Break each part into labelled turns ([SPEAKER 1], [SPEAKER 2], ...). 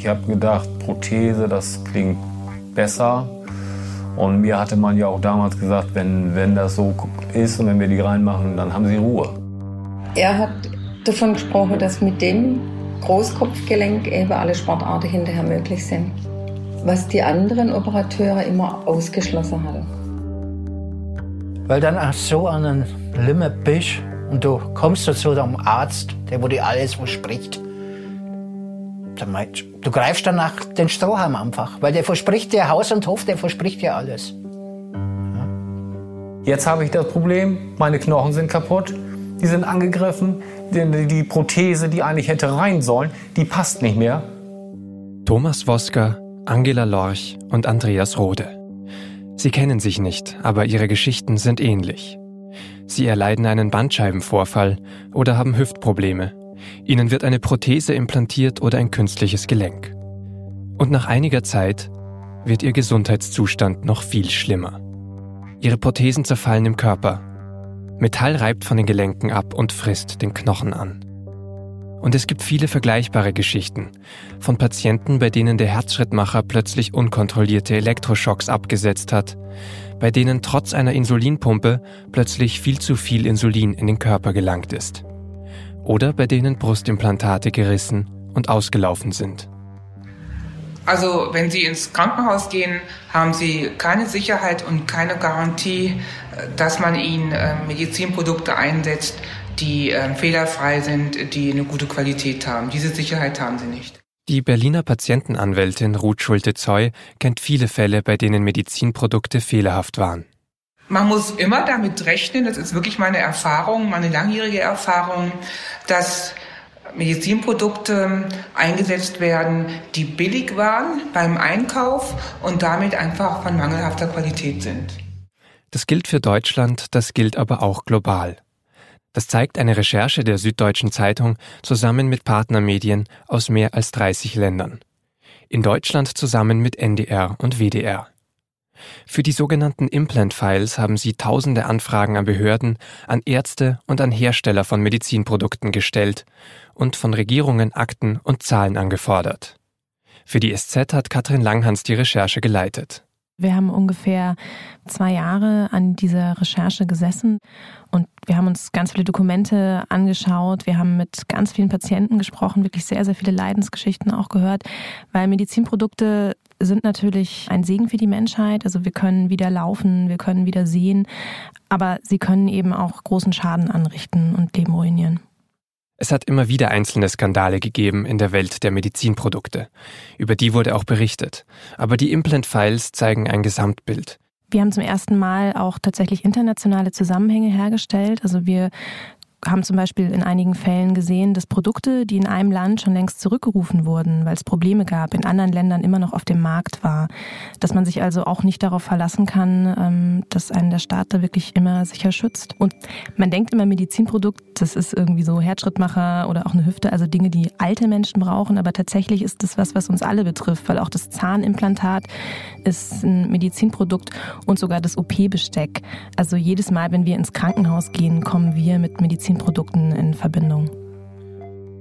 [SPEAKER 1] Ich habe gedacht, Prothese, das klingt besser. Und mir hatte man ja auch damals gesagt, wenn, wenn das so ist und wenn wir die reinmachen, dann haben sie Ruhe.
[SPEAKER 2] Er hat davon gesprochen, dass mit dem Großkopfgelenk eben alle Sportarten hinterher möglich sind. Was die anderen Operateure immer ausgeschlossen hatten.
[SPEAKER 3] Weil dann auch so an einem Limit bist und du kommst zu einem Arzt, der wo dir alles verspricht. Du greifst dann nach den Strohhalm einfach, weil der verspricht dir Haus und Hof, der verspricht dir alles.
[SPEAKER 1] Jetzt habe ich das Problem, meine Knochen sind kaputt, die sind angegriffen, die, die Prothese, die eigentlich hätte rein sollen, die passt nicht mehr.
[SPEAKER 4] Thomas Wosker, Angela Lorch und Andreas Rode. Sie kennen sich nicht, aber ihre Geschichten sind ähnlich. Sie erleiden einen Bandscheibenvorfall oder haben Hüftprobleme. Ihnen wird eine Prothese implantiert oder ein künstliches Gelenk. Und nach einiger Zeit wird ihr Gesundheitszustand noch viel schlimmer. Ihre Prothesen zerfallen im Körper. Metall reibt von den Gelenken ab und frisst den Knochen an. Und es gibt viele vergleichbare Geschichten von Patienten, bei denen der Herzschrittmacher plötzlich unkontrollierte Elektroschocks abgesetzt hat, bei denen trotz einer Insulinpumpe plötzlich viel zu viel Insulin in den Körper gelangt ist. Oder bei denen Brustimplantate gerissen und ausgelaufen sind.
[SPEAKER 5] Also wenn Sie ins Krankenhaus gehen, haben Sie keine Sicherheit und keine Garantie, dass man Ihnen äh, Medizinprodukte einsetzt, die äh, fehlerfrei sind, die eine gute Qualität haben. Diese Sicherheit haben Sie nicht.
[SPEAKER 4] Die Berliner Patientenanwältin Ruth Schulte-Zoy kennt viele Fälle, bei denen Medizinprodukte fehlerhaft waren.
[SPEAKER 5] Man muss immer damit rechnen, das ist wirklich meine Erfahrung, meine langjährige Erfahrung, dass Medizinprodukte eingesetzt werden, die billig waren beim Einkauf und damit einfach von mangelhafter Qualität sind.
[SPEAKER 4] Das gilt für Deutschland, das gilt aber auch global. Das zeigt eine Recherche der Süddeutschen Zeitung zusammen mit Partnermedien aus mehr als 30 Ländern. In Deutschland zusammen mit NDR und WDR. Für die sogenannten Implant Files haben sie tausende Anfragen an Behörden, an Ärzte und an Hersteller von Medizinprodukten gestellt und von Regierungen Akten und Zahlen angefordert. Für die SZ hat Katrin Langhans die Recherche geleitet.
[SPEAKER 6] Wir haben ungefähr zwei Jahre an dieser Recherche gesessen und wir haben uns ganz viele Dokumente angeschaut. Wir haben mit ganz vielen Patienten gesprochen, wirklich sehr, sehr viele Leidensgeschichten auch gehört, weil Medizinprodukte sind natürlich ein Segen für die Menschheit. Also wir können wieder laufen, wir können wieder sehen, aber sie können eben auch großen Schaden anrichten und Leben ruinieren.
[SPEAKER 4] Es hat immer wieder einzelne Skandale gegeben in der Welt der Medizinprodukte. Über die wurde auch berichtet. Aber die Implant-Files zeigen ein Gesamtbild.
[SPEAKER 6] Wir haben zum ersten Mal auch tatsächlich internationale Zusammenhänge hergestellt. Also wir haben zum Beispiel in einigen Fällen gesehen, dass Produkte, die in einem Land schon längst zurückgerufen wurden, weil es Probleme gab, in anderen Ländern immer noch auf dem Markt war. Dass man sich also auch nicht darauf verlassen kann, ähm, dass einen der Staat da wirklich immer sicher schützt. Und man denkt immer, Medizinprodukt, das ist irgendwie so Herzschrittmacher oder auch eine Hüfte, also Dinge, die alte Menschen brauchen. Aber tatsächlich ist das was, was uns alle betrifft, weil auch das Zahnimplantat ist ein Medizinprodukt und sogar das OP-Besteck. Also jedes Mal, wenn wir ins Krankenhaus gehen, kommen wir mit Medizin Medizinprodukten in Verbindung.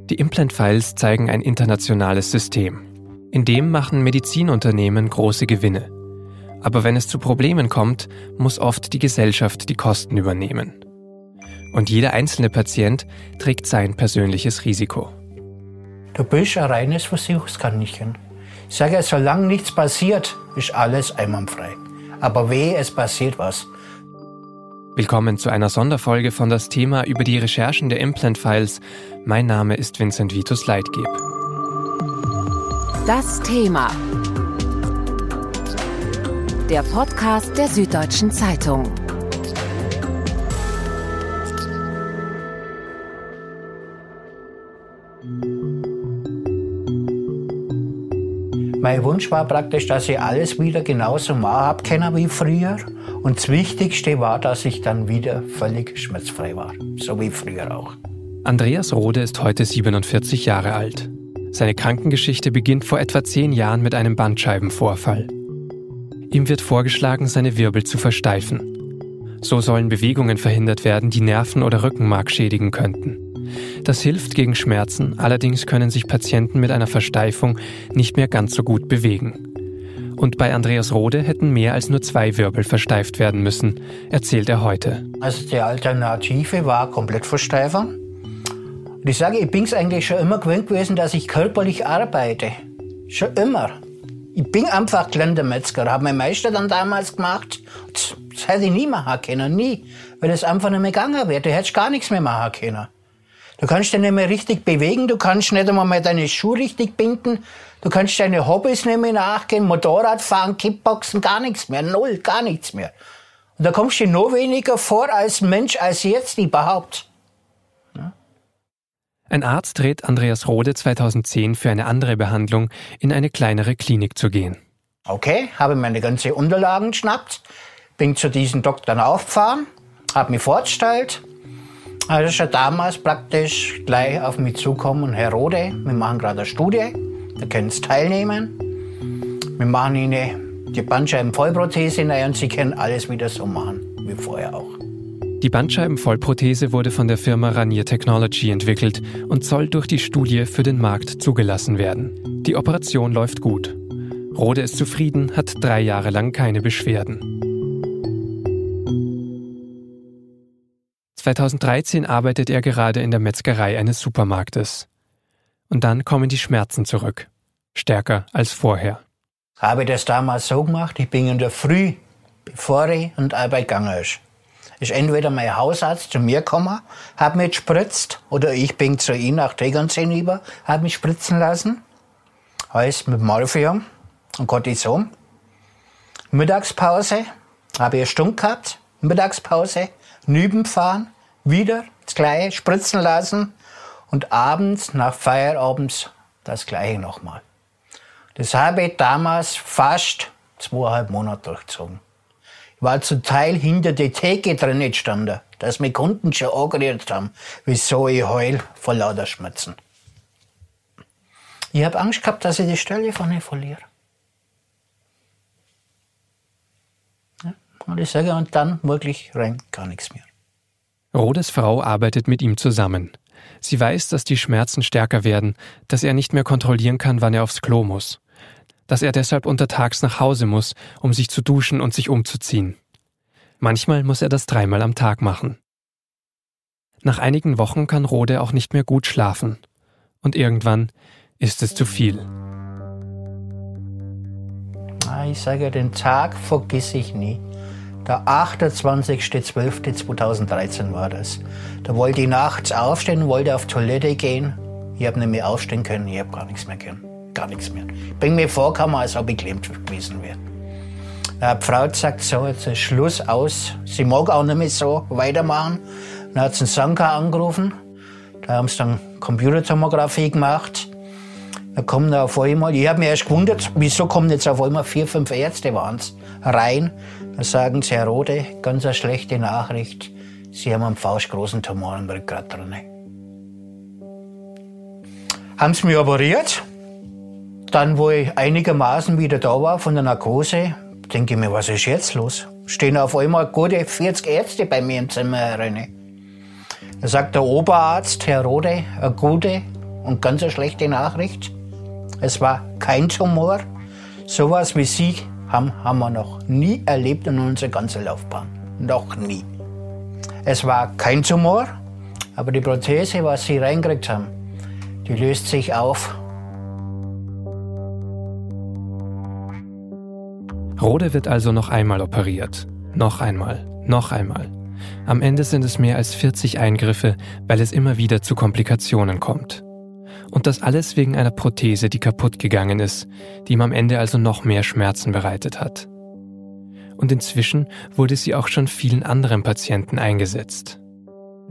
[SPEAKER 4] Die Implant-Files zeigen ein internationales System. In dem machen Medizinunternehmen große Gewinne. Aber wenn es zu Problemen kommt, muss oft die Gesellschaft die Kosten übernehmen. Und jeder einzelne Patient trägt sein persönliches Risiko.
[SPEAKER 3] Du bist ein reines Versuchskaninchen. Ich sage, solange nichts passiert, ist alles einwandfrei. Aber weh, es passiert was.
[SPEAKER 4] Willkommen zu einer Sonderfolge von das Thema über die Recherchen der Implant Files. Mein Name ist Vincent Vitus Leitgeb.
[SPEAKER 7] Das Thema. Der Podcast der Süddeutschen Zeitung.
[SPEAKER 3] Mein Wunsch war praktisch, dass ich alles wieder genauso machen habe wie früher und das Wichtigste war, dass ich dann wieder völlig schmerzfrei war, so wie früher auch.
[SPEAKER 4] Andreas Rode ist heute 47 Jahre alt. Seine Krankengeschichte beginnt vor etwa zehn Jahren mit einem Bandscheibenvorfall. Ihm wird vorgeschlagen, seine Wirbel zu versteifen. So sollen Bewegungen verhindert werden, die Nerven oder Rückenmark schädigen könnten. Das hilft gegen Schmerzen, allerdings können sich Patienten mit einer Versteifung nicht mehr ganz so gut bewegen. Und bei Andreas Rode hätten mehr als nur zwei Wirbel versteift werden müssen, erzählt er heute.
[SPEAKER 3] Also die Alternative war komplett versteifern. Und ich sage, ich bin es eigentlich schon immer gewöhnt gewesen, dass ich körperlich arbeite. Schon immer. Ich bin einfach gelernter Metzger, habe mein Meister dann damals gemacht. Das, das hätte ich nie machen können, nie. Weil es einfach nicht mehr gegangen wäre. Du hättest gar nichts mehr machen können. Du kannst dich nicht mehr richtig bewegen, du kannst nicht einmal mehr deine Schuhe richtig binden, du kannst deine Hobbys nicht mehr nachgehen, Motorrad fahren, Kickboxen, gar nichts mehr, null, gar nichts mehr. Und da kommst du noch weniger vor als Mensch als jetzt überhaupt.
[SPEAKER 4] Ein Arzt rät Andreas Rode 2010 für eine andere Behandlung in eine kleinere Klinik zu gehen.
[SPEAKER 3] Okay, habe meine ganzen Unterlagen geschnappt, bin zu diesem Doktor aufgefahren, habe mich vorgestellt. Also ja damals praktisch gleich auf mich zukommen, Herr Rode, wir machen gerade eine Studie, da können Sie teilnehmen. Wir machen Ihnen die Bandscheibenvollprothese und Sie können alles wieder so machen, wie vorher auch.
[SPEAKER 4] Die Bandscheibenvollprothese wurde von der Firma Ranier Technology entwickelt und soll durch die Studie für den Markt zugelassen werden. Die Operation läuft gut. Rode ist zufrieden, hat drei Jahre lang keine Beschwerden. 2013 arbeitet er gerade in der Metzgerei eines Supermarktes. Und dann kommen die Schmerzen zurück. Stärker als vorher.
[SPEAKER 3] Habe das damals so gemacht, ich bin in der Früh, bevor ich in die Arbeit gegangen ist ist entweder mein Hausarzt zu mir gekommen, hat mich gespritzt, oder ich bin zu ihm nach Tegernsee rüber, hat mich spritzen lassen. Alles mit Morphium und Cortison. Mittagspause habe ich eine Stunde gehabt. Mittagspause, nüben fahren, wieder das Gleiche spritzen lassen und abends nach Feierabends das Gleiche nochmal. Das habe ich damals fast zweieinhalb Monate durchgezogen war zum Teil hinter der Theke drin gestanden, dass mir Kunden schon angerührt haben, wieso ich heul vor lauter Schmerzen. Ich habe Angst gehabt, dass ich die Stelle von ihr verliere. Und ich sage, und dann wirklich rein gar nichts mehr.
[SPEAKER 4] Rodes Frau arbeitet mit ihm zusammen. Sie weiß, dass die Schmerzen stärker werden, dass er nicht mehr kontrollieren kann, wann er aufs Klo muss dass er deshalb untertags nach Hause muss, um sich zu duschen und sich umzuziehen. Manchmal muss er das dreimal am Tag machen. Nach einigen Wochen kann Rode auch nicht mehr gut schlafen. Und irgendwann ist es zu viel.
[SPEAKER 3] Ah, ich sage, den Tag vergiss ich nie. Der 28.12.2013 war das. Da wollte ich nachts aufstehen, wollte auf Toilette gehen. Ich habe nicht mehr aufstehen können, ich habe gar nichts mehr können gar nichts mehr. Ich bin mir vorgekommen, als ob ich gelähmt gewesen wäre. Die Frau gesagt, so, jetzt ist Schluss aus. Sie mag auch nicht mehr so weitermachen. Dann hat sie einen Sanka angerufen. Da haben sie dann Computertomographie gemacht. Da kommen da auf einmal, ich habe mich erst gewundert, wieso kommen jetzt auf einmal vier, fünf Ärzte waren's, rein. Da sagen sie, Herr Rode, ganz eine schlechte Nachricht. Sie haben einen faustgroßen Tumor im Rückgrat drin. Haben sie mich operiert. Dann, wo ich einigermaßen wieder da war von der Narkose, denke ich mir, was ist jetzt los? Stehen auf einmal gute 40 Ärzte bei mir im Zimmer herein. Da sagt der Oberarzt, Herr Rode, eine gute und ganz eine schlechte Nachricht. Es war kein Tumor. Sowas wie Sie haben, haben wir noch nie erlebt in unserer ganzen Laufbahn. Noch nie. Es war kein Tumor, aber die Prothese, was Sie reingekriegt haben, die löst sich auf
[SPEAKER 4] Rode wird also noch einmal operiert. Noch einmal. Noch einmal. Am Ende sind es mehr als 40 Eingriffe, weil es immer wieder zu Komplikationen kommt. Und das alles wegen einer Prothese, die kaputt gegangen ist, die ihm am Ende also noch mehr Schmerzen bereitet hat. Und inzwischen wurde sie auch schon vielen anderen Patienten eingesetzt.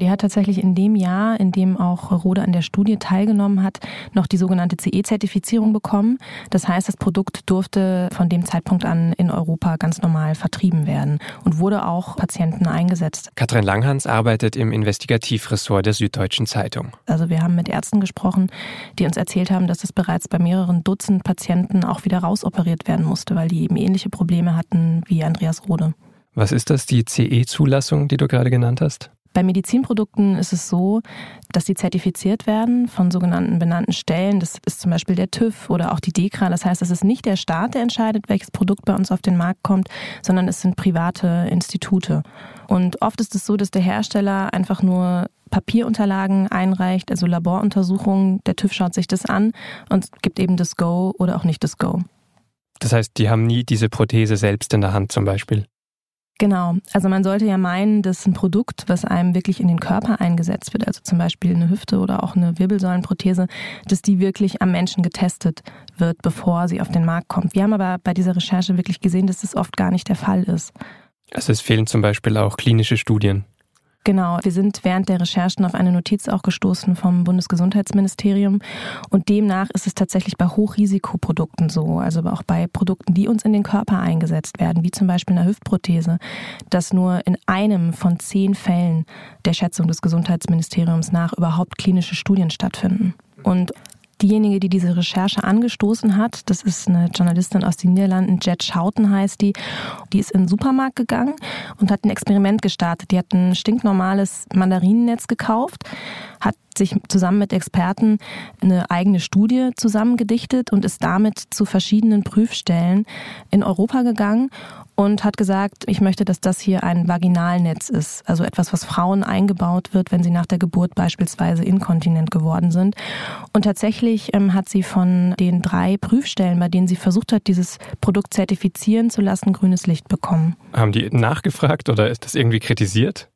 [SPEAKER 6] Der hat tatsächlich in dem Jahr, in dem auch Rode an der Studie teilgenommen hat, noch die sogenannte CE-Zertifizierung bekommen. Das heißt, das Produkt durfte von dem Zeitpunkt an in Europa ganz normal vertrieben werden und wurde auch Patienten eingesetzt.
[SPEAKER 4] Katrin Langhans arbeitet im Investigativressort der Süddeutschen Zeitung.
[SPEAKER 6] Also wir haben mit Ärzten gesprochen, die uns erzählt haben, dass es bereits bei mehreren Dutzend Patienten auch wieder rausoperiert werden musste, weil die eben ähnliche Probleme hatten wie Andreas Rode.
[SPEAKER 4] Was ist das, die CE-Zulassung, die du gerade genannt hast?
[SPEAKER 6] Bei Medizinprodukten ist es so, dass sie zertifiziert werden von sogenannten benannten Stellen. Das ist zum Beispiel der TÜV oder auch die DEKRA. Das heißt, es ist nicht der Staat, der entscheidet, welches Produkt bei uns auf den Markt kommt, sondern es sind private Institute. Und oft ist es so, dass der Hersteller einfach nur Papierunterlagen einreicht, also Laboruntersuchungen. Der TÜV schaut sich das an und gibt eben das Go oder auch nicht das Go.
[SPEAKER 4] Das heißt, die haben nie diese Prothese selbst in der Hand zum Beispiel.
[SPEAKER 6] Genau. Also man sollte ja meinen, dass ein Produkt, was einem wirklich in den Körper eingesetzt wird, also zum Beispiel eine Hüfte oder auch eine Wirbelsäulenprothese, dass die wirklich am Menschen getestet wird, bevor sie auf den Markt kommt. Wir haben aber bei dieser Recherche wirklich gesehen, dass das oft gar nicht der Fall ist.
[SPEAKER 4] Also es fehlen zum Beispiel auch klinische Studien.
[SPEAKER 6] Genau, wir sind während der Recherchen auf eine Notiz auch gestoßen vom Bundesgesundheitsministerium und demnach ist es tatsächlich bei Hochrisikoprodukten so, also auch bei Produkten, die uns in den Körper eingesetzt werden, wie zum Beispiel einer Hüftprothese, dass nur in einem von zehn Fällen der Schätzung des Gesundheitsministeriums nach überhaupt klinische Studien stattfinden. Und diejenige, die diese Recherche angestoßen hat, das ist eine Journalistin aus den Niederlanden, Jet Schouten heißt die, die ist in den Supermarkt gegangen und hat ein Experiment gestartet. Die hat ein stinknormales Mandarinennetz gekauft, hat sich zusammen mit Experten eine eigene Studie zusammengedichtet und ist damit zu verschiedenen Prüfstellen in Europa gegangen und hat gesagt, ich möchte, dass das hier ein Vaginalnetz ist, also etwas, was Frauen eingebaut wird, wenn sie nach der Geburt beispielsweise inkontinent geworden sind. Und tatsächlich ähm, hat sie von den drei Prüfstellen, bei denen sie versucht hat, dieses Produkt zertifizieren zu lassen, grünes Licht bekommen.
[SPEAKER 4] Haben die nachgefragt oder ist das irgendwie kritisiert?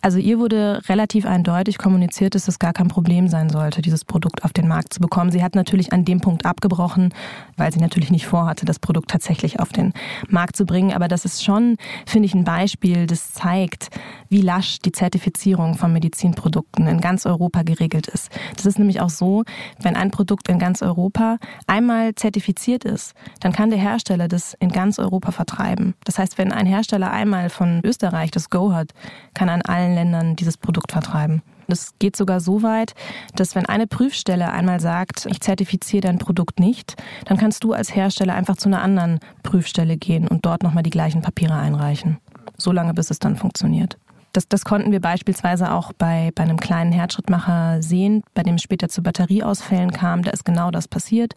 [SPEAKER 6] Also ihr wurde relativ eindeutig kommuniziert, dass es gar kein Problem sein sollte, dieses Produkt auf den Markt zu bekommen. Sie hat natürlich an dem Punkt abgebrochen, weil sie natürlich nicht vorhatte, das Produkt tatsächlich auf den Markt zu bringen. Aber das ist schon, finde ich, ein Beispiel, das zeigt, wie lasch die Zertifizierung von Medizinprodukten in ganz Europa geregelt ist. Das ist nämlich auch so, wenn ein Produkt in ganz Europa einmal zertifiziert ist, dann kann der Hersteller das in ganz Europa vertreiben. Das heißt, wenn ein Hersteller einmal von Österreich das Go hat, kann an allen Ländern dieses Produkt vertreiben. Es geht sogar so weit, dass wenn eine Prüfstelle einmal sagt, ich zertifiziere dein Produkt nicht, dann kannst du als Hersteller einfach zu einer anderen Prüfstelle gehen und dort nochmal die gleichen Papiere einreichen. So lange, bis es dann funktioniert. Das, das konnten wir beispielsweise auch bei, bei einem kleinen Herzschrittmacher sehen, bei dem es später zu Batterieausfällen kam. Da ist genau das passiert.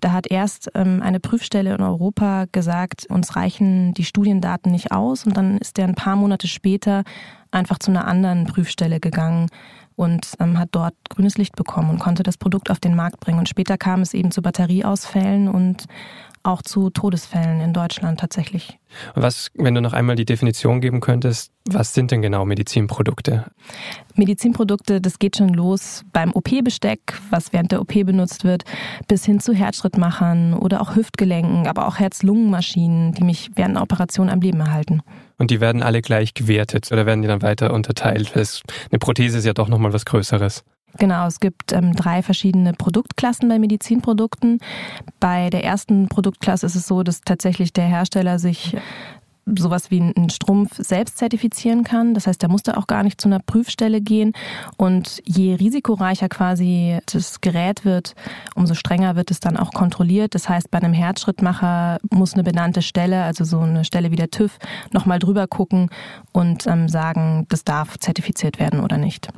[SPEAKER 6] Da hat erst ähm, eine Prüfstelle in Europa gesagt, uns reichen die Studiendaten nicht aus. Und dann ist der ein paar Monate später einfach zu einer anderen Prüfstelle gegangen und ähm, hat dort grünes Licht bekommen und konnte das Produkt auf den Markt bringen. Und später kam es eben zu Batterieausfällen und auch zu Todesfällen in Deutschland tatsächlich.
[SPEAKER 4] Was, wenn du noch einmal die Definition geben könntest, was sind denn genau Medizinprodukte?
[SPEAKER 6] Medizinprodukte, das geht schon los beim OP-Besteck, was während der OP benutzt wird, bis hin zu Herzschrittmachern oder auch Hüftgelenken, aber auch Herz-Lungen-Maschinen, die mich während einer Operation am Leben erhalten.
[SPEAKER 4] Und die werden alle gleich gewertet oder werden die dann weiter unterteilt? Eine Prothese ist ja doch nochmal was Größeres.
[SPEAKER 6] Genau, es gibt ähm, drei verschiedene Produktklassen bei Medizinprodukten. Bei der ersten Produktklasse ist es so, dass tatsächlich der Hersteller sich sowas wie einen Strumpf selbst zertifizieren kann. Das heißt, der muss da auch gar nicht zu einer Prüfstelle gehen. Und je risikoreicher quasi das Gerät wird, umso strenger wird es dann auch kontrolliert. Das heißt, bei einem Herzschrittmacher muss eine benannte Stelle, also so eine Stelle wie der TÜV, nochmal drüber gucken und ähm, sagen, das darf zertifiziert werden oder nicht.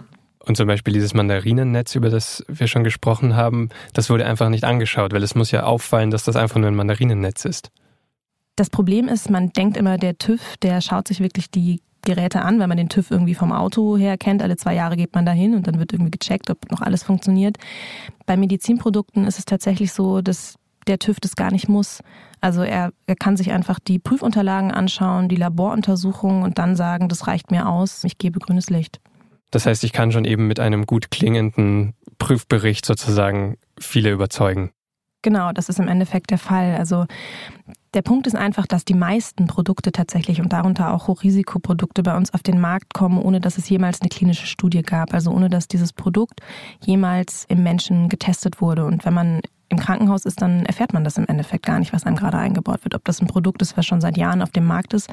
[SPEAKER 4] Und zum Beispiel dieses Mandarinennetz, über das wir schon gesprochen haben, das wurde einfach nicht angeschaut, weil es muss ja auffallen, dass das einfach nur ein Mandarinennetz ist.
[SPEAKER 6] Das Problem ist, man denkt immer, der TÜV, der schaut sich wirklich die Geräte an, weil man den TÜV irgendwie vom Auto her kennt. Alle zwei Jahre geht man da hin und dann wird irgendwie gecheckt, ob noch alles funktioniert. Bei Medizinprodukten ist es tatsächlich so, dass der TÜV das gar nicht muss. Also er, er kann sich einfach die Prüfunterlagen anschauen, die Laboruntersuchungen und dann sagen, das reicht mir aus, ich gebe grünes Licht.
[SPEAKER 4] Das heißt, ich kann schon eben mit einem gut klingenden Prüfbericht sozusagen viele überzeugen.
[SPEAKER 6] Genau, das ist im Endeffekt der Fall. Also der Punkt ist einfach, dass die meisten Produkte tatsächlich und darunter auch Hochrisikoprodukte bei uns auf den Markt kommen, ohne dass es jemals eine klinische Studie gab. Also ohne dass dieses Produkt jemals im Menschen getestet wurde. Und wenn man im Krankenhaus ist, dann erfährt man das im Endeffekt gar nicht, was einem gerade eingebaut wird. Ob das ein Produkt ist, was schon seit Jahren auf dem Markt ist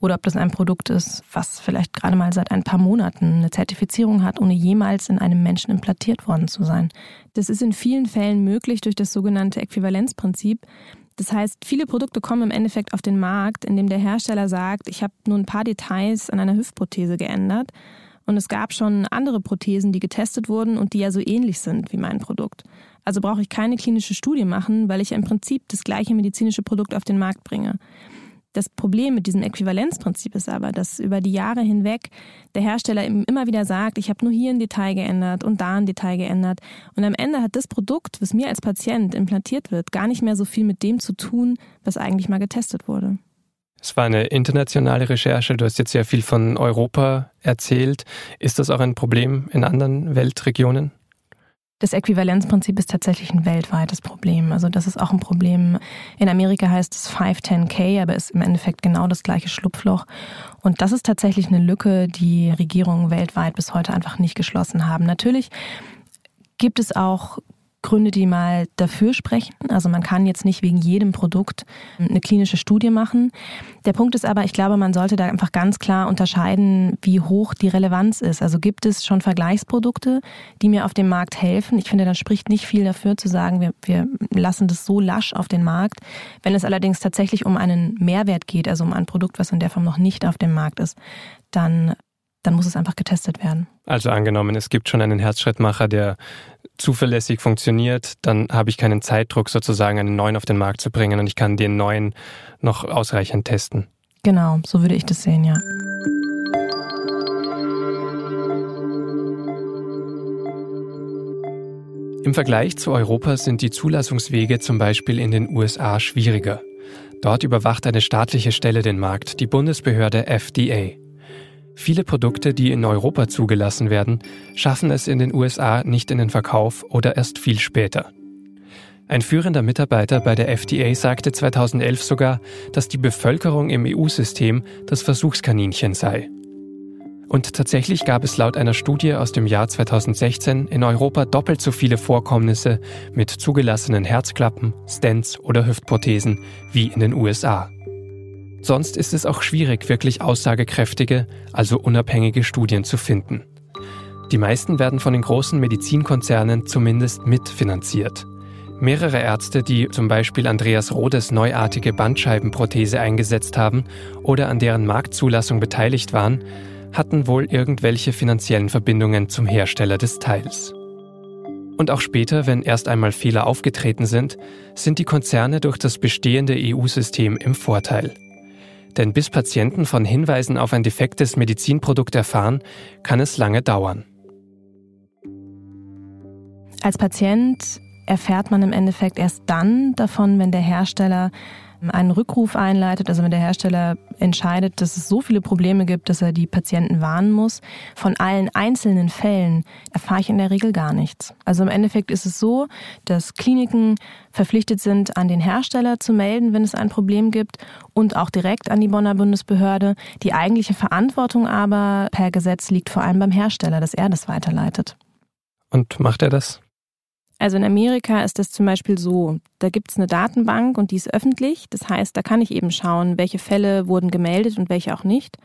[SPEAKER 6] oder ob das ein Produkt ist, was vielleicht gerade mal seit ein paar Monaten eine Zertifizierung hat, ohne jemals in einem Menschen implantiert worden zu sein. Das ist in vielen Fällen möglich durch das sogenannte Äquivalenzprinzip. Das heißt, viele Produkte kommen im Endeffekt auf den Markt, indem der Hersteller sagt, ich habe nur ein paar Details an einer Hüftprothese geändert Und es gab schon andere Prothesen, die getestet wurden und die ja so ähnlich sind wie mein Produkt. Also brauche ich keine klinische Studie machen, weil ich im Prinzip das gleiche medizinische Produkt auf den Markt bringe. Das Problem mit diesem Äquivalenzprinzip ist aber, dass über die Jahre hinweg der Hersteller immer wieder sagt, ich habe nur hier ein Detail geändert und da ein Detail geändert. Und am Ende hat das Produkt, was mir als Patient implantiert wird, gar nicht mehr so viel mit dem zu tun, was eigentlich mal getestet wurde.
[SPEAKER 4] Es war eine internationale Recherche. Du hast jetzt sehr viel von Europa erzählt. Ist das auch ein Problem in anderen Weltregionen?
[SPEAKER 6] Das Äquivalenzprinzip ist tatsächlich ein weltweites Problem. Also das ist auch ein Problem. In Amerika heißt es 510K, aber ist im Endeffekt genau das gleiche Schlupfloch. Und das ist tatsächlich eine Lücke, die Regierungen weltweit bis heute einfach nicht geschlossen haben. Natürlich gibt es auch Gründe, die mal dafür sprechen. Also man kann jetzt nicht wegen jedem Produkt eine klinische Studie machen. Der Punkt ist aber, ich glaube, man sollte da einfach ganz klar unterscheiden, wie hoch die Relevanz ist. Also gibt es schon Vergleichsprodukte, die mir auf dem Markt helfen? Ich finde, dann spricht nicht viel dafür zu sagen, wir, wir lassen das so lasch auf den Markt. Wenn es allerdings tatsächlich um einen Mehrwert geht, also um ein Produkt, was in der Form noch nicht auf dem Markt ist, dann dann muss es einfach getestet werden.
[SPEAKER 4] Also angenommen, es gibt schon einen Herzschrittmacher, der zuverlässig funktioniert, dann habe ich keinen Zeitdruck, sozusagen einen neuen auf den Markt zu bringen und ich kann den neuen noch ausreichend testen.
[SPEAKER 6] Genau, so würde ich das sehen, ja.
[SPEAKER 4] Im Vergleich zu Europa sind die Zulassungswege zum Beispiel in den USA schwieriger. Dort überwacht eine staatliche Stelle den Markt, die Bundesbehörde FDA. Viele Produkte, die in Europa zugelassen werden, schaffen es in den USA nicht in den Verkauf oder erst viel später. Ein führender Mitarbeiter bei der FDA sagte 2011 sogar, dass die Bevölkerung im EU-System das Versuchskaninchen sei. Und tatsächlich gab es laut einer Studie aus dem Jahr 2016 in Europa doppelt so viele Vorkommnisse mit zugelassenen Herzklappen, Stents oder Hüftprothesen wie in den USA. Sonst ist es auch schwierig, wirklich aussagekräftige, also unabhängige Studien zu finden. Die meisten werden von den großen Medizinkonzernen zumindest mitfinanziert. Mehrere Ärzte, die zum Beispiel Andreas Rodes neuartige Bandscheibenprothese eingesetzt haben oder an deren Marktzulassung beteiligt waren, hatten wohl irgendwelche finanziellen Verbindungen zum Hersteller des Teils. Und auch später, wenn erst einmal Fehler aufgetreten sind, sind die Konzerne durch das bestehende EU-System im Vorteil. Denn bis Patienten von Hinweisen auf ein defektes Medizinprodukt erfahren, kann es lange dauern.
[SPEAKER 6] Als Patient erfährt man im Endeffekt erst dann davon, wenn der Hersteller einen Rückruf einleitet, also wenn der Hersteller entscheidet, dass es so viele Probleme gibt, dass er die Patienten warnen muss, von allen einzelnen Fällen erfahre ich in der Regel gar nichts. Also im Endeffekt ist es so, dass Kliniken verpflichtet sind, an den Hersteller zu melden, wenn es ein Problem gibt und auch direkt an die Bonner Bundesbehörde. Die eigentliche Verantwortung aber per Gesetz liegt vor allem beim Hersteller, dass er das weiterleitet.
[SPEAKER 4] Und macht er das?
[SPEAKER 6] Also in Amerika ist das zum Beispiel so, da gibt es eine Datenbank und die ist öffentlich. Das heißt, da kann ich eben schauen, welche Fälle wurden gemeldet und welche auch nicht.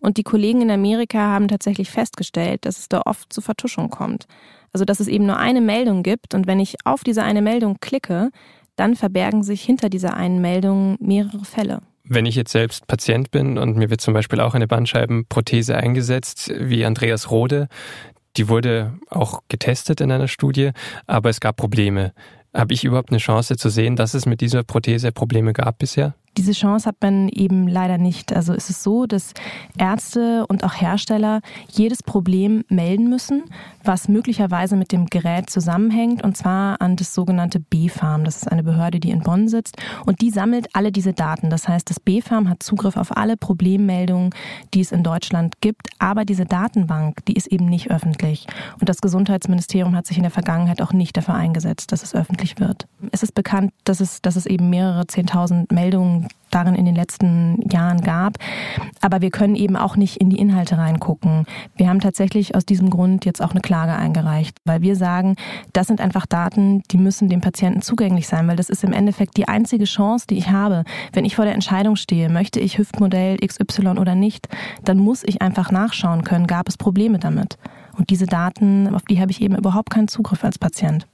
[SPEAKER 6] Und die Kollegen in Amerika haben tatsächlich festgestellt, dass es da oft zu Vertuschung kommt. Also dass es eben nur eine Meldung gibt und wenn ich auf diese eine Meldung klicke, dann verbergen sich hinter dieser einen Meldung mehrere Fälle.
[SPEAKER 4] Wenn ich jetzt selbst Patient bin und mir wird zum Beispiel auch eine Bandscheibenprothese eingesetzt, wie Andreas Rode, die wurde auch getestet in einer Studie, aber es gab Probleme. Habe ich überhaupt eine Chance zu sehen, dass es mit dieser Prothese Probleme gab bisher?
[SPEAKER 6] Diese Chance hat man eben leider nicht. Also es ist so, dass Ärzte und auch Hersteller jedes Problem melden müssen, was möglicherweise mit dem Gerät zusammenhängt, und zwar an das sogenannte BfArM. Das ist eine Behörde, die in Bonn sitzt und die sammelt alle diese Daten. Das heißt, das BfArM hat Zugriff auf alle Problemmeldungen, die es in Deutschland gibt, aber diese Datenbank, die ist eben nicht öffentlich. Und das Gesundheitsministerium hat sich in der Vergangenheit auch nicht dafür eingesetzt, dass es öffentlich wird. Es ist bekannt, dass es, dass es eben mehrere Zehntausend Meldungen darin in den letzten Jahren gab. Aber wir können eben auch nicht in die Inhalte reingucken. Wir haben tatsächlich aus diesem Grund jetzt auch eine Klage eingereicht, weil wir sagen, das sind einfach Daten, die müssen dem Patienten zugänglich sein, weil das ist im Endeffekt die einzige Chance, die ich habe. Wenn ich vor der Entscheidung stehe, möchte ich Hüftmodell XY oder nicht, dann muss ich einfach nachschauen können, gab es Probleme damit. Und diese Daten, auf die habe ich eben überhaupt keinen Zugriff als Patient.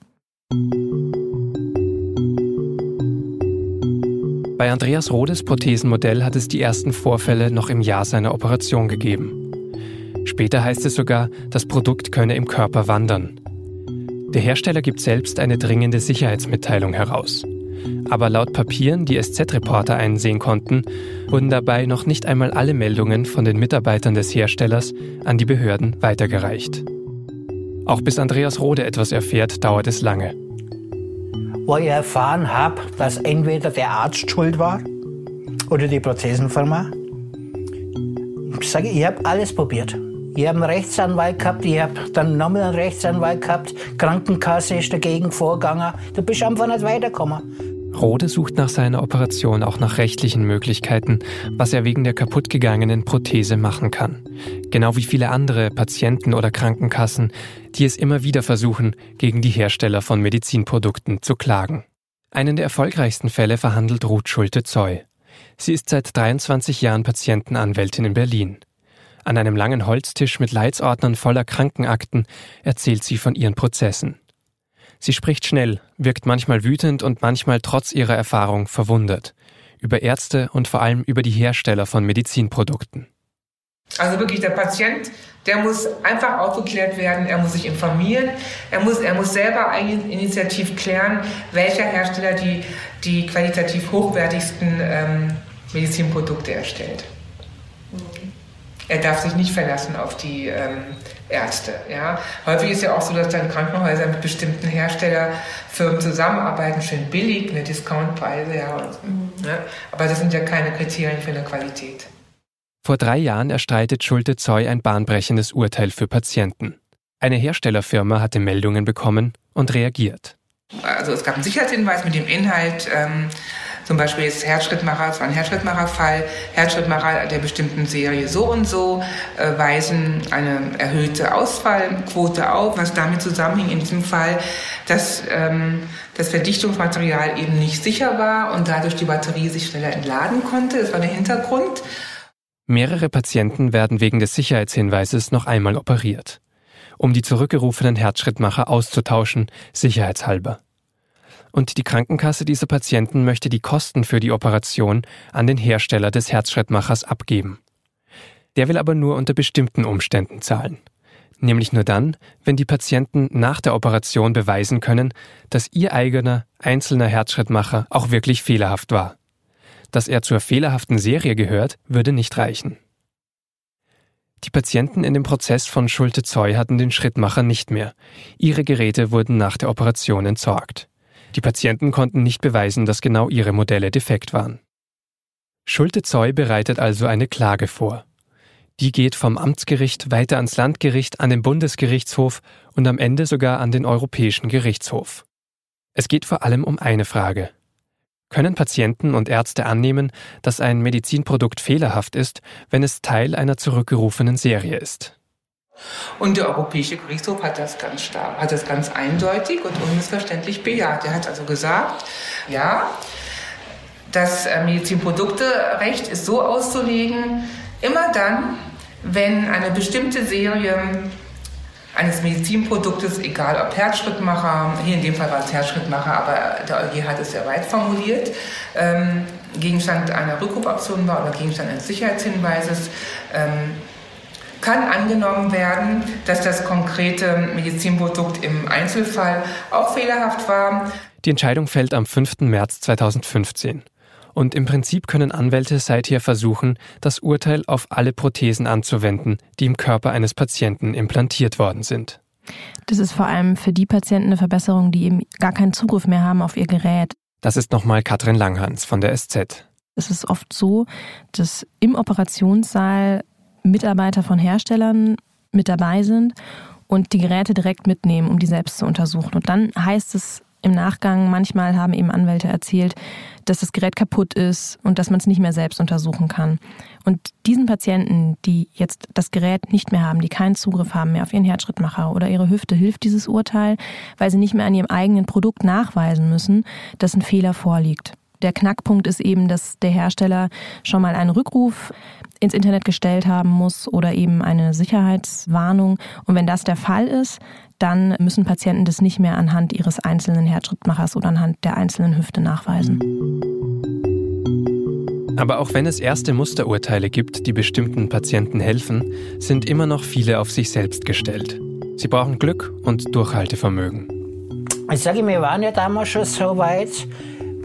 [SPEAKER 4] Bei Andreas Rodes Prothesenmodell hat es die ersten Vorfälle noch im Jahr seiner Operation gegeben. Später heißt es sogar, das Produkt könne im Körper wandern. Der Hersteller gibt selbst eine dringende Sicherheitsmitteilung heraus. Aber laut Papieren, die SZ-Reporter einsehen konnten, wurden dabei noch nicht einmal alle Meldungen von den Mitarbeitern des Herstellers an die Behörden weitergereicht. Auch bis Andreas Rode etwas erfährt, dauert es lange.
[SPEAKER 3] Wo ich erfahren habe, dass entweder der Arzt schuld war oder die Prothesenfirma. Ich sage, ich habe alles probiert. Ich habe einen Rechtsanwalt gehabt, ich habe dann nochmal einen Rechtsanwalt gehabt, Krankenkasse ist dagegen vorgegangen. Du bist einfach nicht weitergekommen.
[SPEAKER 4] Rode sucht nach seiner Operation auch nach rechtlichen Möglichkeiten, was er wegen der kaputtgegangenen Prothese machen kann. Genau wie viele andere Patienten oder Krankenkassen, die es immer wieder versuchen, gegen die Hersteller von Medizinprodukten zu klagen. Einen der erfolgreichsten Fälle verhandelt Ruth Schulte-Zoy. Sie ist seit 23 Jahren Patientenanwältin in Berlin. An einem langen Holztisch mit Leitsordnern voller Krankenakten erzählt sie von ihren Prozessen. Sie spricht schnell, wirkt manchmal wütend und manchmal trotz ihrer Erfahrung verwundert. Über Ärzte und vor allem über die Hersteller von Medizinprodukten.
[SPEAKER 5] Also wirklich der Patient, der muss einfach aufgeklärt werden, er muss sich informieren, er muss, er muss selber initiativ klären, welcher Hersteller die, die qualitativ hochwertigsten ähm, Medizinprodukte erstellt. Er darf sich nicht verlassen auf die ähm, Ärzte. Ja. Häufig ist ja auch so, dass dann Krankenhäuser mit bestimmten Herstellerfirmen zusammenarbeiten, schön billig, eine Discountpreise, ja. Und, ne? Aber das sind ja keine Kriterien für eine Qualität.
[SPEAKER 4] Vor drei Jahren erstreitet Schulte Zoy ein bahnbrechendes Urteil für Patienten. Eine Herstellerfirma hatte Meldungen bekommen und reagiert.
[SPEAKER 5] Also es gab einen Sicherheitshinweis mit dem Inhalt, ähm, zum Beispiel ist Herzschrittmacher, es war ein Herzschrittmacherfall, Herzschrittmacher der bestimmten Serie so und so äh, weisen eine erhöhte Ausfallquote auf, was damit zusammenhing in diesem Fall, dass ähm, das Verdichtungsmaterial eben nicht sicher war und dadurch die Batterie sich schneller entladen konnte. Das war der Hintergrund.
[SPEAKER 4] Mehrere Patienten werden wegen des Sicherheitshinweises noch einmal operiert, um die zurückgerufenen Herzschrittmacher auszutauschen, sicherheitshalber und die Krankenkasse dieser Patienten möchte die Kosten für die Operation an den Hersteller des Herzschrittmachers abgeben. Der will aber nur unter bestimmten Umständen zahlen. Nämlich nur dann, wenn die Patienten nach der Operation beweisen können, dass ihr eigener, einzelner Herzschrittmacher auch wirklich fehlerhaft war. Dass er zur fehlerhaften Serie gehört, würde nicht reichen. Die Patienten in dem Prozess von Schulte-Zoy hatten den Schrittmacher nicht mehr. Ihre Geräte wurden nach der Operation entsorgt. Die Patienten konnten nicht beweisen, dass genau ihre Modelle defekt waren. Schulte-Zoy bereitet also eine Klage vor. Die geht vom Amtsgericht weiter ans Landgericht, an den Bundesgerichtshof und am Ende sogar an den Europäischen Gerichtshof. Es geht vor allem um eine Frage. Können Patienten und Ärzte annehmen, dass ein Medizinprodukt fehlerhaft ist, wenn es Teil einer zurückgerufenen Serie ist?
[SPEAKER 5] Und der Europäische Gerichtshof hat das ganz stark, hat das ganz eindeutig und unmissverständlich bejaht. Er hat also gesagt, ja, das äh, Medizinprodukterecht ist so auszulegen, immer dann, wenn eine bestimmte Serie eines Medizinproduktes, egal ob Herzschrittmacher, hier in dem Fall war es Herzschrittmacher, aber der EuG hat es sehr weit formuliert, ähm, Gegenstand einer Rückrufoption war oder Gegenstand eines Sicherheitshinweises, ähm, kann angenommen werden, dass das konkrete Medizinprodukt im Einzelfall auch fehlerhaft war.
[SPEAKER 4] Die Entscheidung fällt am 5. März 2015. Und im Prinzip können Anwälte seither versuchen, das Urteil auf alle Prothesen anzuwenden, die im Körper eines Patienten implantiert worden sind.
[SPEAKER 6] Das ist vor allem für die Patienten eine Verbesserung, die eben gar keinen Zugriff mehr haben auf ihr Gerät.
[SPEAKER 4] Das ist nochmal Katrin Langhans von der SZ.
[SPEAKER 6] Es ist oft so, dass im Operationssaal Mitarbeiter von Herstellern mit dabei sind und die Geräte direkt mitnehmen, um die selbst zu untersuchen. Und dann heißt es im Nachgang, manchmal haben eben Anwälte erzählt, dass das Gerät kaputt ist und dass man es nicht mehr selbst untersuchen kann. Und diesen Patienten, die jetzt das Gerät nicht mehr haben, die keinen Zugriff haben mehr auf ihren Herzschrittmacher oder ihre Hüfte, hilft dieses Urteil, weil sie nicht mehr an ihrem eigenen Produkt nachweisen müssen, dass ein Fehler vorliegt. Der Knackpunkt ist eben, dass der Hersteller schon mal einen Rückruf ins Internet gestellt haben muss oder eben eine Sicherheitswarnung. Und wenn das der Fall ist, dann müssen Patienten das nicht mehr anhand ihres einzelnen Herzschrittmachers oder anhand der einzelnen Hüfte nachweisen.
[SPEAKER 4] Aber auch wenn es erste Musterurteile gibt, die bestimmten Patienten helfen, sind immer noch viele auf sich selbst gestellt. Sie brauchen Glück und Durchhaltevermögen.
[SPEAKER 3] Ich sage, wir waren ja damals schon so weit.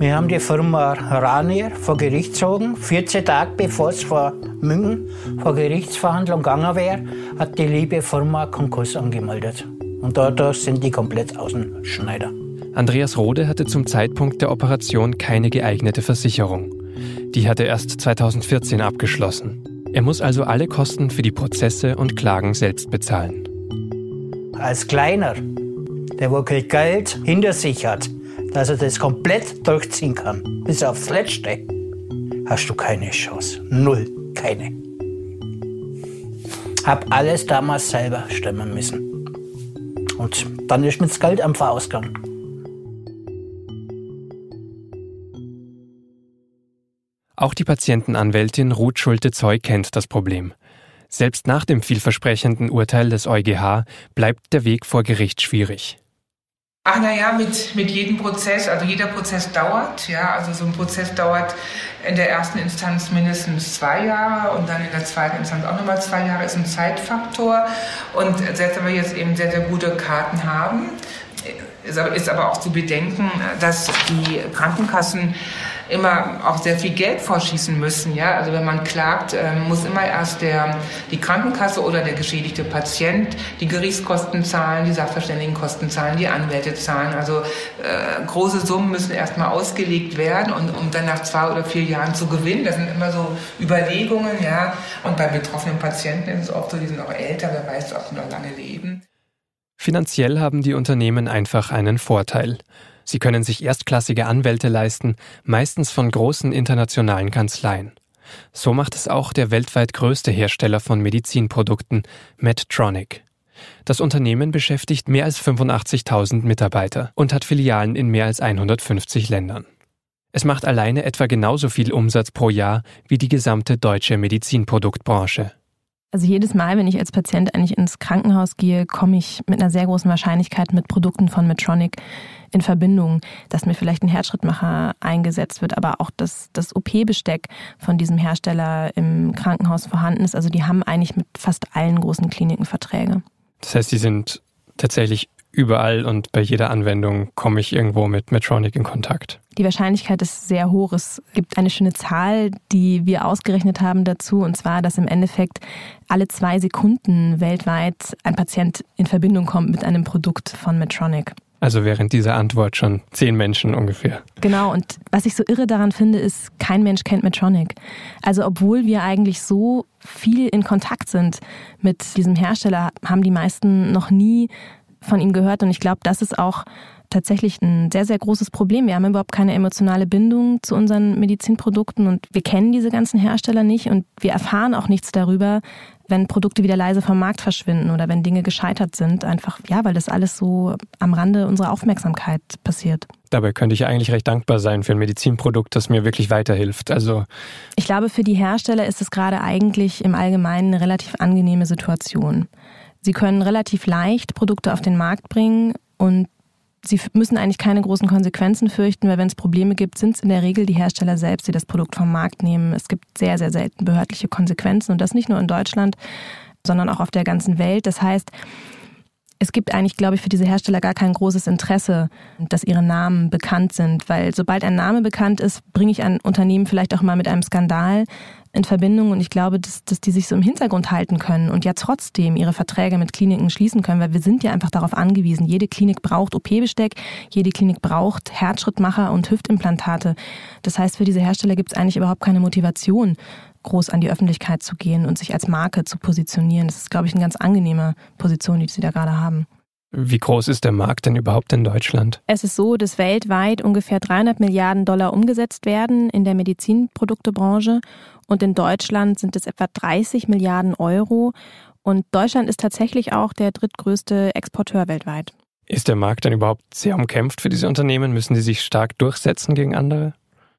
[SPEAKER 3] Wir haben die Firma Ranier vor Gericht gezogen. 14 Tage bevor es vor München vor Gerichtsverhandlung gegangen wäre, hat die liebe Firma Konkurs angemeldet. Und dadurch sind die komplett Außenschneider.
[SPEAKER 4] Andreas Rode hatte zum Zeitpunkt der Operation keine geeignete Versicherung. Die hat er erst 2014 abgeschlossen. Er muss also alle Kosten für die Prozesse und Klagen selbst bezahlen.
[SPEAKER 3] Als Kleiner, der kein Geld hinter sich hat, dass er das komplett durchziehen kann, bis aufs Letzte, hast du keine Chance. Null. Keine. Hab alles damals selber stemmen müssen. Und dann ist mir das Geld einfach ausgegangen.
[SPEAKER 4] Auch die Patientenanwältin Ruth Schulte-Zeug kennt das Problem. Selbst nach dem vielversprechenden Urteil des EuGH bleibt der Weg vor Gericht schwierig.
[SPEAKER 5] Ach naja, mit, mit jedem Prozess, also jeder Prozess dauert, ja, also so ein Prozess dauert in der ersten Instanz mindestens zwei Jahre und dann in der zweiten Instanz auch nochmal zwei Jahre, ist ein Zeitfaktor. Und selbst wenn wir jetzt eben sehr, sehr gute Karten haben, ist aber auch zu bedenken, dass die Krankenkassen immer auch sehr viel Geld vorschießen müssen. Ja? Also wenn man klagt, ähm, muss immer erst der, die Krankenkasse oder der geschädigte Patient die Gerichtskosten zahlen, die Sachverständigenkosten zahlen, die Anwälte zahlen. Also äh, große Summen müssen erstmal ausgelegt werden und um dann nach zwei oder vier Jahren zu gewinnen. Das sind immer so Überlegungen, ja. Und bei betroffenen Patienten ist es oft so, die sind auch älter, wer weiß, ob sie noch lange leben.
[SPEAKER 4] Finanziell haben die Unternehmen einfach einen Vorteil. Sie können sich erstklassige Anwälte leisten, meistens von großen internationalen Kanzleien. So macht es auch der weltweit größte Hersteller von Medizinprodukten, Medtronic. Das Unternehmen beschäftigt mehr als 85.000 Mitarbeiter und hat Filialen in mehr als 150 Ländern. Es macht alleine etwa genauso viel Umsatz pro Jahr wie die gesamte deutsche Medizinproduktbranche.
[SPEAKER 6] Also jedes Mal, wenn ich als Patient eigentlich ins Krankenhaus gehe, komme ich mit einer sehr großen Wahrscheinlichkeit mit Produkten von Medtronic in Verbindung, dass mir vielleicht ein Herzschrittmacher eingesetzt wird, aber auch dass das OP-Besteck von diesem Hersteller im Krankenhaus vorhanden ist. Also die haben eigentlich mit fast allen großen Kliniken Verträge.
[SPEAKER 4] Das heißt, die sind tatsächlich überall und bei jeder Anwendung komme ich irgendwo mit Medtronic in Kontakt.
[SPEAKER 6] Die Wahrscheinlichkeit ist sehr hoch. Es gibt eine schöne Zahl, die wir ausgerechnet haben dazu, und zwar, dass im Endeffekt alle zwei Sekunden weltweit ein Patient in Verbindung kommt mit einem Produkt von Medtronic.
[SPEAKER 4] Also während dieser Antwort schon zehn Menschen ungefähr.
[SPEAKER 6] Genau, und was ich so irre daran finde, ist, kein Mensch kennt Medtronic. Also obwohl wir eigentlich so viel in Kontakt sind mit diesem Hersteller, haben die meisten noch nie von ihm gehört. Und ich glaube, das ist auch tatsächlich ein sehr, sehr großes Problem. Wir haben überhaupt keine emotionale Bindung zu unseren Medizinprodukten und wir kennen diese ganzen Hersteller nicht und wir erfahren auch nichts darüber, wenn Produkte wieder leise vom Markt verschwinden oder wenn Dinge gescheitert sind. Einfach, ja, weil das alles so am Rande unserer Aufmerksamkeit passiert.
[SPEAKER 4] Dabei könnte ich eigentlich recht dankbar sein für ein Medizinprodukt, das mir wirklich weiterhilft. Also
[SPEAKER 6] ich glaube, für die Hersteller ist es gerade eigentlich im Allgemeinen eine relativ angenehme Situation. Sie können relativ leicht Produkte auf den Markt bringen und Sie müssen eigentlich keine großen Konsequenzen fürchten, weil wenn es Probleme gibt, sind es in der Regel die Hersteller selbst, die das Produkt vom Markt nehmen. Es gibt sehr, sehr selten behördliche Konsequenzen und das nicht nur in Deutschland, sondern auch auf der ganzen Welt. Das heißt, es gibt eigentlich, glaube ich, für diese Hersteller gar kein großes Interesse, dass ihre Namen bekannt sind, weil sobald ein Name bekannt ist, bringe ich ein Unternehmen vielleicht auch mal mit einem Skandal in Verbindung und ich glaube, dass, dass die sich so im Hintergrund halten können und ja trotzdem ihre Verträge mit Kliniken schließen können, weil wir sind ja einfach darauf angewiesen. Jede Klinik braucht OP-Besteck, jede Klinik braucht Herzschrittmacher und Hüftimplantate. Das heißt, für diese Hersteller gibt es eigentlich überhaupt keine Motivation, groß an die Öffentlichkeit zu gehen und sich als Marke zu positionieren. Das ist, glaube ich, eine ganz angenehme Position, die sie da gerade haben.
[SPEAKER 4] Wie groß ist der Markt denn überhaupt in Deutschland?
[SPEAKER 6] Es ist so, dass weltweit ungefähr 300 Milliarden Dollar umgesetzt werden in der Medizinproduktebranche und in Deutschland sind es etwa 30 Milliarden Euro. Und Deutschland ist tatsächlich auch der drittgrößte Exporteur weltweit.
[SPEAKER 4] Ist der Markt denn überhaupt sehr umkämpft für diese Unternehmen? Müssen sie sich stark durchsetzen gegen andere?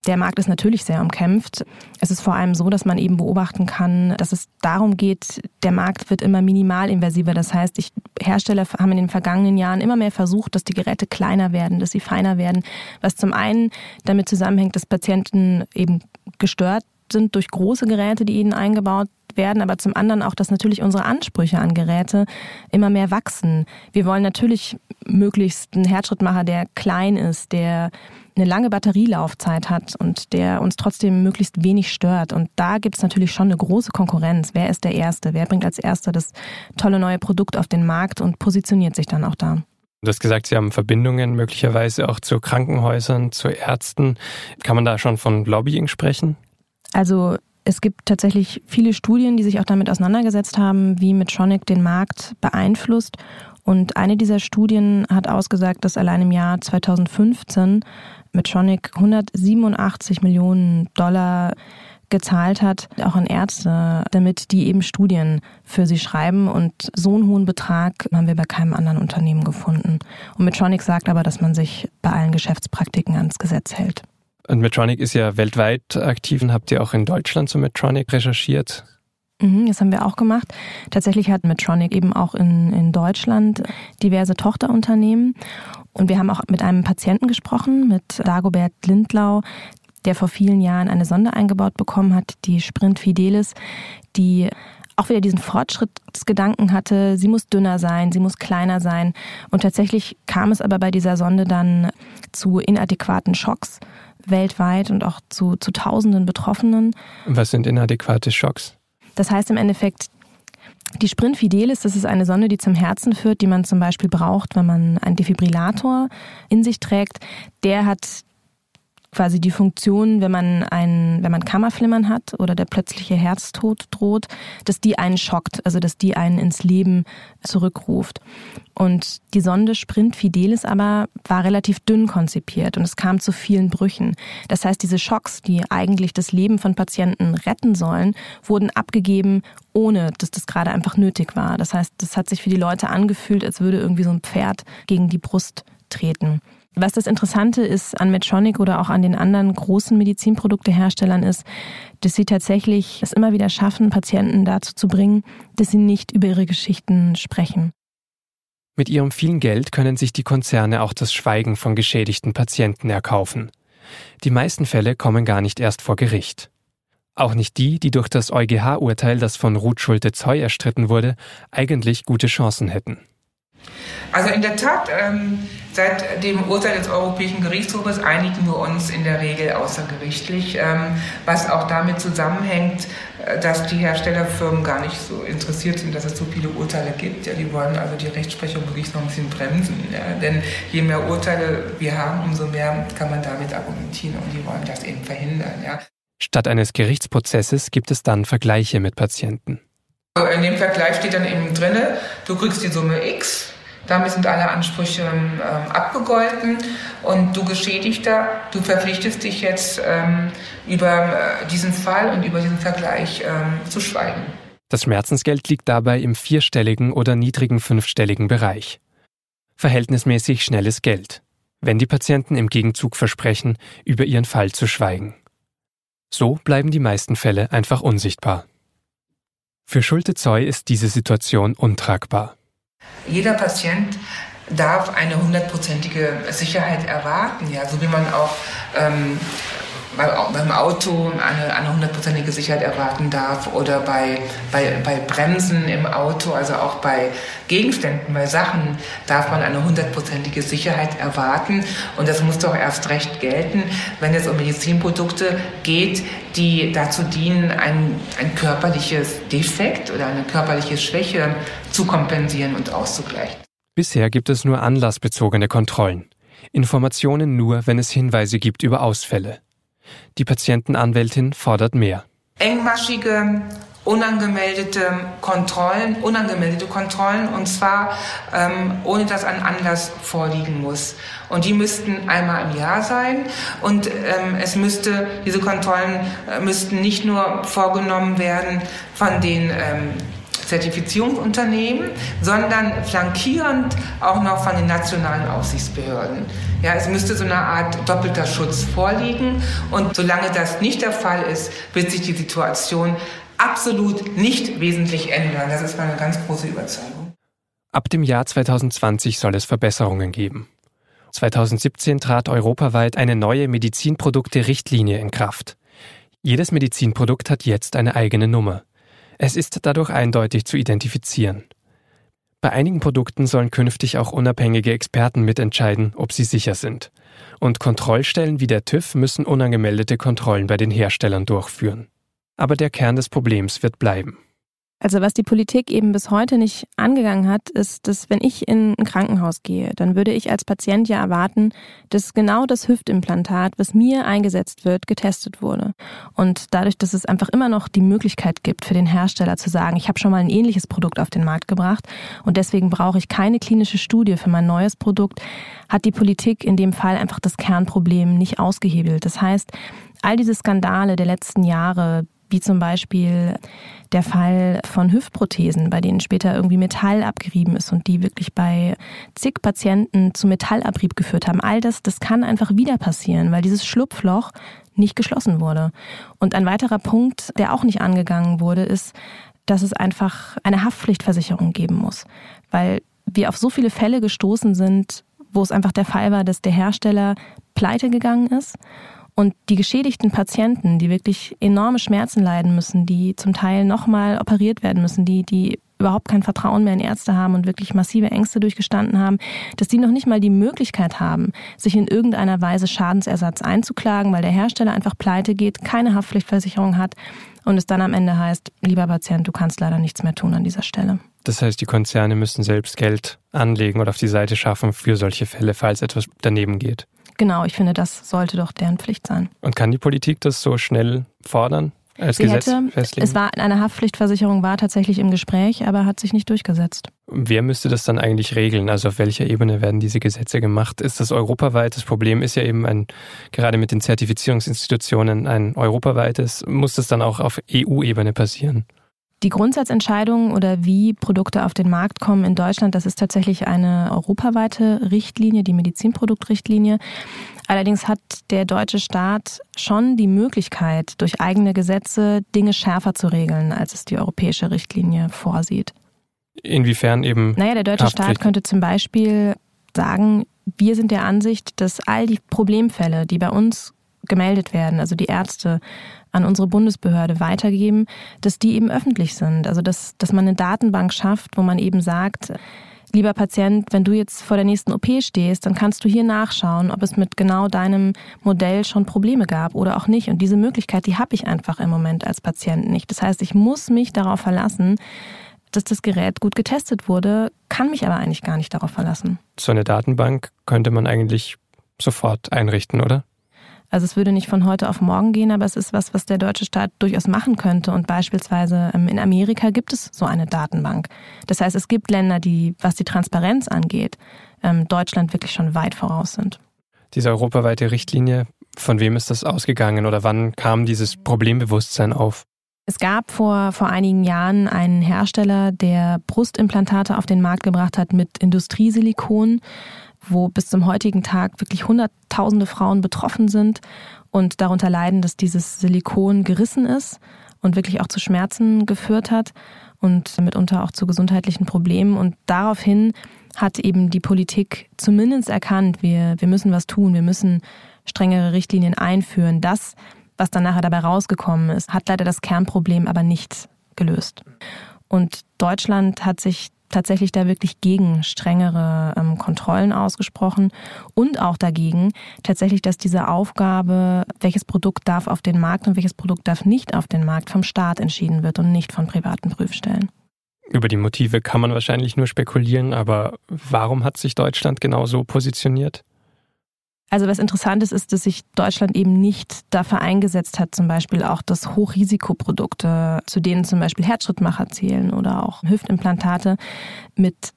[SPEAKER 6] Der Markt ist natürlich sehr umkämpft. Es ist vor allem so, dass man eben beobachten kann, dass es darum geht, der Markt wird immer minimalinvasiver. Das heißt, ich, Hersteller haben in den vergangenen Jahren immer mehr versucht, dass die Geräte kleiner werden, dass sie feiner werden, was zum einen damit zusammenhängt, dass Patienten eben gestört sind durch große Geräte, die ihnen eingebaut werden, aber zum anderen auch, dass natürlich unsere Ansprüche an Geräte immer mehr wachsen. Wir wollen natürlich möglichst einen Herzschrittmacher, der klein ist, der eine lange Batterielaufzeit hat und der uns trotzdem möglichst wenig stört. Und da gibt es natürlich schon eine große Konkurrenz. Wer ist der Erste? Wer bringt als Erster das tolle neue Produkt auf den Markt und positioniert sich dann auch da?
[SPEAKER 4] Du hast gesagt, Sie haben Verbindungen möglicherweise auch zu Krankenhäusern, zu Ärzten. Kann man da schon von Lobbying sprechen?
[SPEAKER 6] Also es gibt tatsächlich viele Studien, die sich auch damit auseinandergesetzt haben, wie Medtronic den Markt beeinflusst. Und eine dieser Studien hat ausgesagt, dass allein im Jahr 2015 Medtronic 187 Millionen Dollar gezahlt hat, auch an Ärzte, damit die eben Studien für sie schreiben. Und so einen hohen Betrag haben wir bei keinem anderen Unternehmen gefunden. Und Medtronic sagt aber, dass man sich bei allen Geschäftspraktiken ans Gesetz hält.
[SPEAKER 4] Und Medtronic ist ja weltweit aktiv und habt ihr auch in Deutschland zu Medtronic recherchiert?
[SPEAKER 6] Mhm, das haben wir auch gemacht. Tatsächlich hat Medtronic eben auch in, in Deutschland diverse Tochterunternehmen. Und wir haben auch mit einem Patienten gesprochen, mit Dagobert Lindlau, der vor vielen Jahren eine Sonde eingebaut bekommen hat, die Sprint Fidelis, die auch wieder diesen Fortschrittsgedanken hatte, sie muss dünner sein, sie muss kleiner sein. Und tatsächlich kam es aber bei dieser Sonde dann zu inadäquaten Schocks weltweit und auch zu, zu tausenden Betroffenen.
[SPEAKER 4] Was sind inadäquate Schocks?
[SPEAKER 6] Das heißt im Endeffekt, die Sprint Fidelis, das ist eine Sonde, die zum Herzen führt, die man zum Beispiel braucht, wenn man einen Defibrillator in sich trägt. Der hat quasi die Funktion, wenn man ein, wenn man Kammerflimmern hat oder der plötzliche Herztod droht, dass die einen schockt, also dass die einen ins Leben zurückruft. Und die Sonde Sprint Fidelis aber war relativ dünn konzipiert und es kam zu vielen Brüchen. Das heißt, diese Schocks, die eigentlich das Leben von Patienten retten sollen, wurden abgegeben, ohne dass das gerade einfach nötig war. Das heißt, das hat sich für die Leute angefühlt, als würde irgendwie so ein Pferd gegen die Brust treten. Was das Interessante ist an Medtronic oder auch an den anderen großen Medizinprodukteherstellern ist, dass sie tatsächlich es immer wieder schaffen, Patienten dazu zu bringen, dass sie nicht über ihre Geschichten sprechen.
[SPEAKER 4] Mit ihrem vielen Geld können sich die Konzerne auch das Schweigen von geschädigten Patienten erkaufen. Die meisten Fälle kommen gar nicht erst vor Gericht. Auch nicht die, die durch das EuGH-Urteil, das von Ruth Schulte-Zoy erstritten wurde, eigentlich gute Chancen hätten.
[SPEAKER 5] Also in der Tat, ähm, seit dem Urteil des Europäischen Gerichtshofes einigen wir uns in der Regel außergerichtlich, ähm, was auch damit zusammenhängt, äh, dass die Herstellerfirmen gar nicht so interessiert sind, dass es so viele Urteile gibt. Ja, die wollen also die Rechtsprechung wirklich noch ein bisschen bremsen. Ja, denn je mehr Urteile wir haben, umso mehr kann man damit argumentieren und die wollen das eben verhindern. Ja.
[SPEAKER 4] Statt eines Gerichtsprozesses gibt es dann Vergleiche mit Patienten.
[SPEAKER 5] In dem Vergleich steht dann eben drin, du kriegst die Summe X, damit sind alle Ansprüche ähm, abgegolten und du Geschädigter, du verpflichtest dich jetzt ähm, über äh, diesen Fall und über diesen Vergleich ähm, zu schweigen.
[SPEAKER 4] Das Schmerzensgeld liegt dabei im vierstelligen oder niedrigen fünfstelligen Bereich. Verhältnismäßig schnelles Geld, wenn die Patienten im Gegenzug versprechen, über ihren Fall zu schweigen. So bleiben die meisten Fälle einfach unsichtbar. Für Schulte-Zoy ist diese Situation untragbar.
[SPEAKER 5] Jeder Patient darf eine hundertprozentige Sicherheit erwarten, ja, so wie man auch ähm, beim Auto eine hundertprozentige Sicherheit erwarten darf oder bei, bei, bei Bremsen im Auto, also auch bei Gegenständen, bei Sachen darf man eine hundertprozentige Sicherheit erwarten. Und das muss doch erst recht gelten, wenn es um Medizinprodukte geht, die dazu dienen, ein, ein körperliches Defekt oder eine körperliche Schwäche zu kompensieren und auszugleichen.
[SPEAKER 4] Bisher gibt es nur anlassbezogene Kontrollen. Informationen nur, wenn es Hinweise gibt über Ausfälle. Die Patientenanwältin fordert mehr.
[SPEAKER 5] Engmaschige, unangemeldete Kontrollen, unangemeldete Kontrollen und zwar ähm, ohne dass ein Anlass vorliegen muss. Und die müssten einmal im Jahr sein und ähm, es müsste diese Kontrollen äh, müssten nicht nur vorgenommen werden von den ähm, Zertifizierungsunternehmen, sondern flankierend auch noch von den nationalen Aufsichtsbehörden. Ja, es müsste so eine Art doppelter Schutz vorliegen und solange das nicht der Fall ist, wird sich die Situation absolut nicht wesentlich ändern. Das ist meine ganz große Überzeugung.
[SPEAKER 4] Ab dem Jahr 2020 soll es Verbesserungen geben. 2017 trat europaweit eine neue Medizinprodukte-Richtlinie in Kraft. Jedes Medizinprodukt hat jetzt eine eigene Nummer. Es ist dadurch eindeutig zu identifizieren. Bei einigen Produkten sollen künftig auch unabhängige Experten mitentscheiden, ob sie sicher sind. Und Kontrollstellen wie der TÜV müssen unangemeldete Kontrollen bei den Herstellern durchführen. Aber der Kern des Problems wird bleiben.
[SPEAKER 6] Also was die Politik eben bis heute nicht angegangen hat, ist, dass wenn ich in ein Krankenhaus gehe, dann würde ich als Patient ja erwarten, dass genau das Hüftimplantat, was mir eingesetzt wird, getestet wurde. Und dadurch, dass es einfach immer noch die Möglichkeit gibt für den Hersteller zu sagen, ich habe schon mal ein ähnliches Produkt auf den Markt gebracht und deswegen brauche ich keine klinische Studie für mein neues Produkt, hat die Politik in dem Fall einfach das Kernproblem nicht ausgehebelt. Das heißt, all diese Skandale der letzten Jahre, wie zum Beispiel der Fall von Hüftprothesen, bei denen später irgendwie Metall abgerieben ist und die wirklich bei zig Patienten zu Metallabrieb geführt haben. All das, das kann einfach wieder passieren, weil dieses Schlupfloch nicht geschlossen wurde. Und ein weiterer Punkt, der auch nicht angegangen wurde, ist, dass es einfach eine Haftpflichtversicherung geben muss, weil wir auf so viele Fälle gestoßen sind, wo es einfach der Fall war, dass der Hersteller pleite gegangen ist und die geschädigten Patienten, die wirklich enorme Schmerzen leiden müssen, die zum Teil nochmal operiert werden müssen, die, die überhaupt kein Vertrauen mehr in Ärzte haben und wirklich massive Ängste durchgestanden haben, dass die noch nicht mal die Möglichkeit haben, sich in irgendeiner Weise Schadensersatz einzuklagen, weil der Hersteller einfach pleite geht, keine Haftpflichtversicherung hat und es dann am Ende heißt, lieber Patient, du kannst leider nichts mehr tun an dieser Stelle.
[SPEAKER 4] Das heißt, die Konzerne müssen selbst Geld anlegen oder auf die Seite schaffen für solche Fälle, falls etwas daneben geht.
[SPEAKER 6] Genau, ich finde, das sollte doch deren Pflicht sein.
[SPEAKER 4] Und kann die Politik das so schnell fordern? Als
[SPEAKER 6] Sie
[SPEAKER 4] Gesetz
[SPEAKER 6] hätte,
[SPEAKER 4] festlegen?
[SPEAKER 6] es war eine Haftpflichtversicherung war tatsächlich im Gespräch, aber hat sich nicht durchgesetzt.
[SPEAKER 4] Wer müsste das dann eigentlich regeln? Also auf welcher Ebene werden diese Gesetze gemacht? Ist das europaweit? Das Problem ist ja eben ein, gerade mit den Zertifizierungsinstitutionen ein europaweites. Muss das dann auch auf EU-Ebene passieren?
[SPEAKER 6] Die Grundsatzentscheidung oder wie Produkte auf den Markt kommen in Deutschland, das ist tatsächlich eine europaweite Richtlinie, die Medizinproduktrichtlinie. Allerdings hat der deutsche Staat schon die Möglichkeit, durch eigene Gesetze Dinge schärfer zu regeln, als es die europäische Richtlinie vorsieht.
[SPEAKER 4] Inwiefern eben?
[SPEAKER 6] Naja, der deutsche Staat könnte zum Beispiel sagen, wir sind der Ansicht, dass all die Problemfälle, die bei uns gemeldet werden, also die Ärzte an unsere Bundesbehörde weitergeben, dass die eben öffentlich sind. Also dass, dass man eine Datenbank schafft, wo man eben sagt, lieber Patient, wenn du jetzt vor der nächsten OP stehst, dann kannst du hier nachschauen, ob es mit genau deinem Modell schon Probleme gab oder auch nicht. Und diese Möglichkeit, die habe ich einfach im Moment als Patient nicht. Das heißt, ich muss mich darauf verlassen, dass das Gerät gut getestet wurde, kann mich aber eigentlich gar nicht darauf verlassen.
[SPEAKER 4] So eine Datenbank könnte man eigentlich sofort einrichten, oder?
[SPEAKER 6] Also es würde nicht von heute auf morgen gehen, aber es ist was, was der deutsche Staat durchaus machen könnte. Und beispielsweise ähm, in Amerika gibt es so eine Datenbank. Das heißt, es gibt Länder, die, was die Transparenz angeht, ähm, Deutschland wirklich schon weit voraus sind.
[SPEAKER 4] Diese europaweite Richtlinie, von wem ist das ausgegangen oder wann kam dieses Problembewusstsein auf?
[SPEAKER 6] Es gab vor, vor einigen Jahren einen Hersteller, der Brustimplantate auf den Markt gebracht hat mit Industriesilikon wo bis zum heutigen Tag wirklich hunderttausende Frauen betroffen sind und darunter leiden, dass dieses Silikon gerissen ist und wirklich auch zu Schmerzen geführt hat und mitunter auch zu gesundheitlichen Problemen. Und daraufhin hat eben die Politik zumindest erkannt, wir, wir müssen was tun, wir müssen strengere Richtlinien einführen. Das, was dann nachher dabei rausgekommen ist, hat leider das Kernproblem aber nicht gelöst. Und Deutschland hat sich tatsächlich da wirklich gegen strengere ähm, Kontrollen ausgesprochen und auch dagegen tatsächlich, dass diese Aufgabe, welches Produkt darf auf den Markt und welches Produkt darf nicht auf den Markt, vom Staat entschieden wird und nicht von privaten Prüfstellen.
[SPEAKER 4] Über die Motive kann man wahrscheinlich nur spekulieren, aber warum hat sich Deutschland genau so positioniert?
[SPEAKER 6] Also was interessant ist, ist, dass sich Deutschland eben nicht dafür eingesetzt hat, zum Beispiel auch, dass Hochrisikoprodukte, zu denen zum Beispiel Herzschrittmacher zählen oder auch Hüftimplantate, mit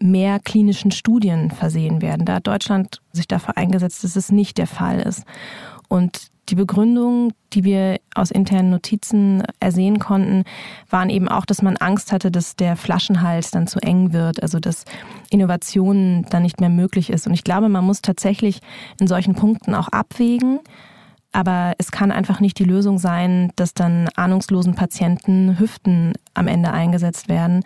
[SPEAKER 6] mehr klinischen Studien versehen werden. Da hat Deutschland sich dafür eingesetzt, dass es nicht der Fall ist. Und die Begründung, die wir aus internen Notizen ersehen konnten, waren eben auch, dass man Angst hatte, dass der Flaschenhals dann zu eng wird, also dass Innovationen dann nicht mehr möglich ist. Und ich glaube, man muss tatsächlich in solchen Punkten auch abwägen. Aber es kann einfach nicht die Lösung sein, dass dann ahnungslosen Patienten Hüften am Ende eingesetzt werden,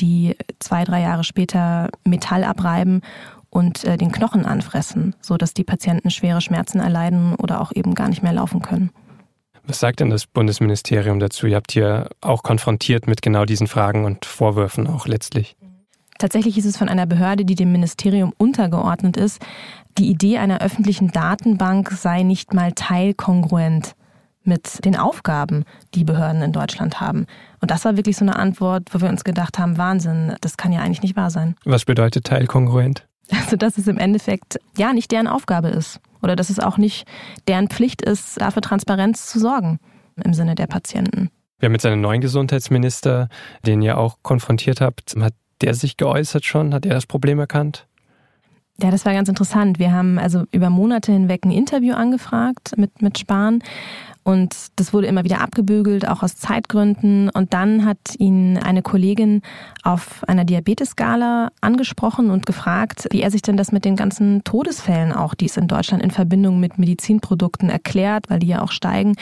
[SPEAKER 6] die zwei, drei Jahre später Metall abreiben und äh, den Knochen anfressen, so dass die Patienten schwere Schmerzen erleiden oder auch eben gar nicht mehr laufen können.
[SPEAKER 4] Was sagt denn das Bundesministerium dazu? Ihr habt hier auch konfrontiert mit genau diesen Fragen und Vorwürfen auch letztlich.
[SPEAKER 6] Tatsächlich ist es von einer Behörde, die dem Ministerium untergeordnet ist, die Idee einer öffentlichen Datenbank sei nicht mal teilkongruent mit den Aufgaben, die Behörden in Deutschland haben. Und das war wirklich so eine Antwort, wo wir uns gedacht haben, Wahnsinn, das kann ja eigentlich nicht wahr sein.
[SPEAKER 4] Was bedeutet teilkongruent?
[SPEAKER 6] Also, dass es im Endeffekt ja nicht deren Aufgabe ist oder dass es auch nicht deren Pflicht ist, dafür Transparenz zu sorgen im Sinne der Patienten.
[SPEAKER 4] Wir haben jetzt einen neuen Gesundheitsminister, den ihr auch konfrontiert habt. Hat der sich geäußert schon? Hat er das Problem erkannt?
[SPEAKER 6] Ja, das war ganz interessant. Wir haben also über Monate hinweg ein Interview angefragt mit, mit Spahn und das wurde immer wieder abgebügelt, auch aus Zeitgründen. Und dann hat ihn eine Kollegin auf einer Diabetes-Skala angesprochen und gefragt, wie er sich denn das mit den ganzen Todesfällen auch, die es in Deutschland in Verbindung mit Medizinprodukten erklärt, weil die ja auch steigen.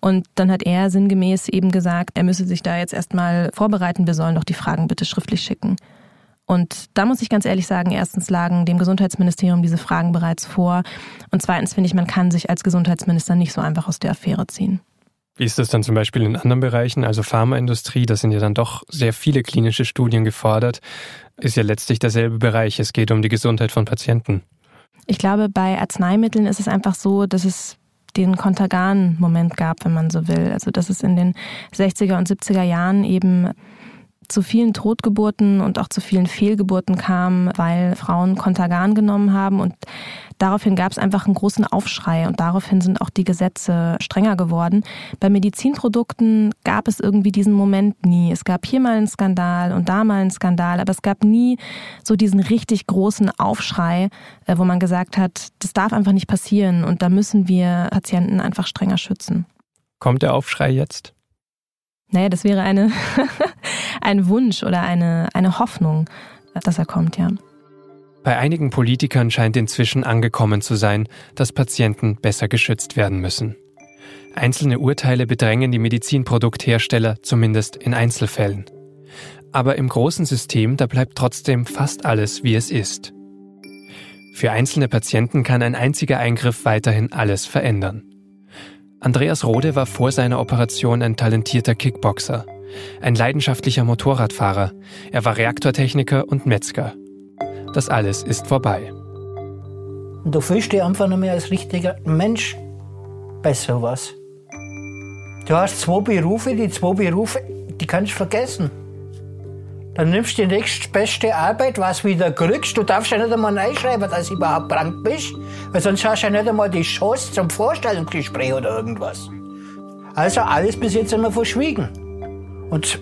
[SPEAKER 6] Und dann hat er sinngemäß eben gesagt, er müsse sich da jetzt erstmal vorbereiten, wir sollen doch die Fragen bitte schriftlich schicken. Und da muss ich ganz ehrlich sagen, erstens lagen dem Gesundheitsministerium diese Fragen bereits vor. Und zweitens finde ich, man kann sich als Gesundheitsminister nicht so einfach aus der Affäre ziehen.
[SPEAKER 4] Wie ist das dann zum Beispiel in anderen Bereichen, also Pharmaindustrie, da sind ja dann doch sehr viele klinische Studien gefordert, ist ja letztlich derselbe Bereich, es geht um die Gesundheit von Patienten.
[SPEAKER 6] Ich glaube, bei Arzneimitteln ist es einfach so, dass es den Kontergan-Moment gab, wenn man so will. Also dass es in den 60er und 70er Jahren eben zu vielen Totgeburten und auch zu vielen Fehlgeburten kam, weil Frauen Kontergan genommen haben. Und daraufhin gab es einfach einen großen Aufschrei und daraufhin sind auch die Gesetze strenger geworden. Bei Medizinprodukten gab es irgendwie diesen Moment nie. Es gab hier mal einen Skandal und da mal einen Skandal, aber es gab nie so diesen richtig großen Aufschrei, äh, wo man gesagt hat, das darf einfach nicht passieren und da müssen wir Patienten einfach strenger schützen.
[SPEAKER 4] Kommt der Aufschrei jetzt?
[SPEAKER 6] Naja, das wäre eine, ein Wunsch oder eine, eine Hoffnung, dass er kommt, ja.
[SPEAKER 4] Bei einigen Politikern scheint inzwischen angekommen zu sein, dass Patienten besser geschützt werden müssen. Einzelne Urteile bedrängen die Medizinprodukthersteller zumindest in Einzelfällen. Aber im großen System, da bleibt trotzdem fast alles, wie es ist. Für einzelne Patienten kann ein einziger Eingriff weiterhin alles verändern. Andreas Rode war vor seiner Operation ein talentierter Kickboxer, ein leidenschaftlicher Motorradfahrer, er war Reaktortechniker und Metzger. Das alles ist vorbei.
[SPEAKER 3] Du fühlst dich einfach nicht mehr als richtiger Mensch bei sowas. Du hast zwei Berufe, die zwei Berufe, die kannst du vergessen. Dann nimmst du die nächstbeste Arbeit, was wieder kriegst. Du darfst ja nicht einmal reinschreiben, dass du überhaupt krank bist. Weil sonst hast du ja nicht einmal die Chance zum Vorstellungsgespräch oder irgendwas. Also alles bis jetzt immer verschwiegen. Und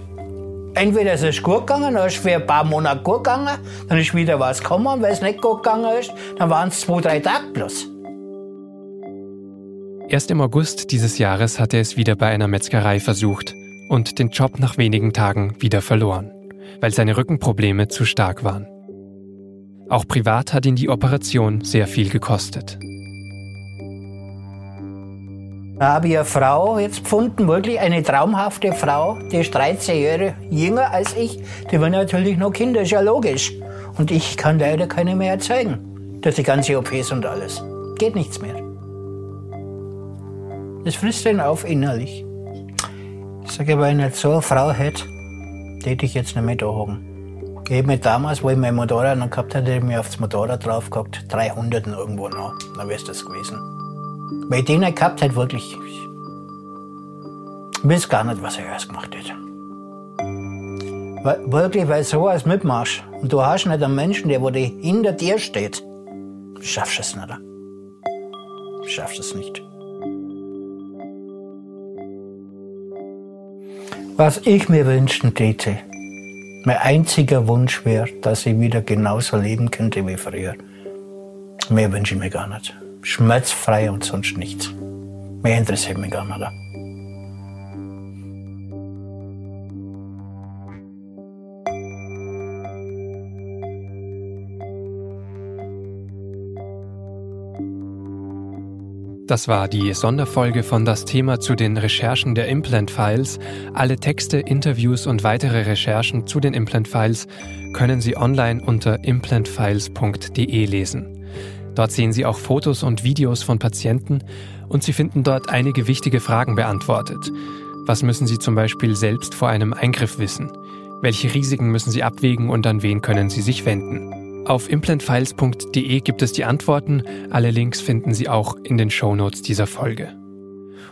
[SPEAKER 3] entweder ist es gut gegangen, dann ist es für ein paar Monate gut gegangen, dann ist wieder was gekommen. Und wenn es nicht gut gegangen ist, dann waren es zwei, drei Tage bloß.
[SPEAKER 4] Erst im August dieses Jahres hat er es wieder bei einer Metzgerei versucht und den Job nach wenigen Tagen wieder verloren weil seine Rückenprobleme zu stark waren. Auch privat hat ihn die Operation sehr viel gekostet.
[SPEAKER 3] Da habe ich eine Frau jetzt gefunden, wirklich eine traumhafte Frau, die ist 13 Jahre jünger als ich. Die will natürlich noch Kinder, ist ja logisch. Und ich kann leider keine mehr erzeugen. Durch die ganze OPs und alles. Geht nichts mehr. Das frisst ihn auf innerlich. Ich sage, wenn nicht so eine Frau hätte, hätte ich jetzt nicht mehr da haben. Mir damals, wo ich mein Motorrad noch gehabt hatte, ich mir aufs Motorrad drauf gehabt, 300 irgendwo noch. Dann wäre es das gewesen. Weil ich den nicht gehabt hätte, wirklich. Ich weiß gar nicht, was ich erst gemacht hätte. Wirklich, weil so als mitmachst und du hast nicht einen Menschen, der wo hinter dir steht, schaffst du es nicht. Schaffst du es nicht. Was ich mir wünschen täte, mein einziger Wunsch wäre, dass ich wieder genauso leben könnte wie früher. Mehr wünsche ich mir gar nicht. Schmerzfrei und sonst nichts. Mehr interessiert mich gar nicht.
[SPEAKER 4] Das war die Sonderfolge von das Thema zu den Recherchen der Implant Files. Alle Texte, Interviews und weitere Recherchen zu den Implant Files können Sie online unter implantfiles.de lesen. Dort sehen Sie auch Fotos und Videos von Patienten und Sie finden dort einige wichtige Fragen beantwortet. Was müssen Sie zum Beispiel selbst vor einem Eingriff wissen? Welche Risiken müssen Sie abwägen und an wen können Sie sich wenden? Auf implantfiles.de gibt es die Antworten. Alle Links finden Sie auch in den Shownotes dieser Folge.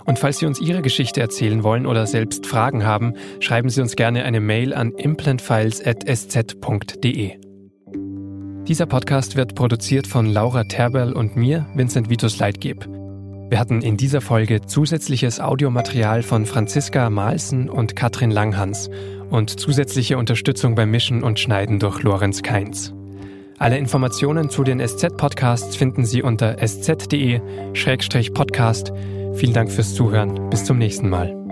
[SPEAKER 4] Und falls Sie uns Ihre Geschichte erzählen wollen oder selbst Fragen haben, schreiben Sie uns gerne eine Mail an implantfiles.sz.de. Dieser Podcast wird produziert von Laura Terberl und mir, Vincent Vitus Leitgeb. Wir hatten in dieser Folge zusätzliches Audiomaterial von Franziska Malsen und Katrin Langhans und zusätzliche Unterstützung beim Mischen und Schneiden durch Lorenz Keins. Alle Informationen zu den SZ-Podcasts finden Sie unter sz.de-podcast. Vielen Dank fürs Zuhören. Bis zum nächsten Mal.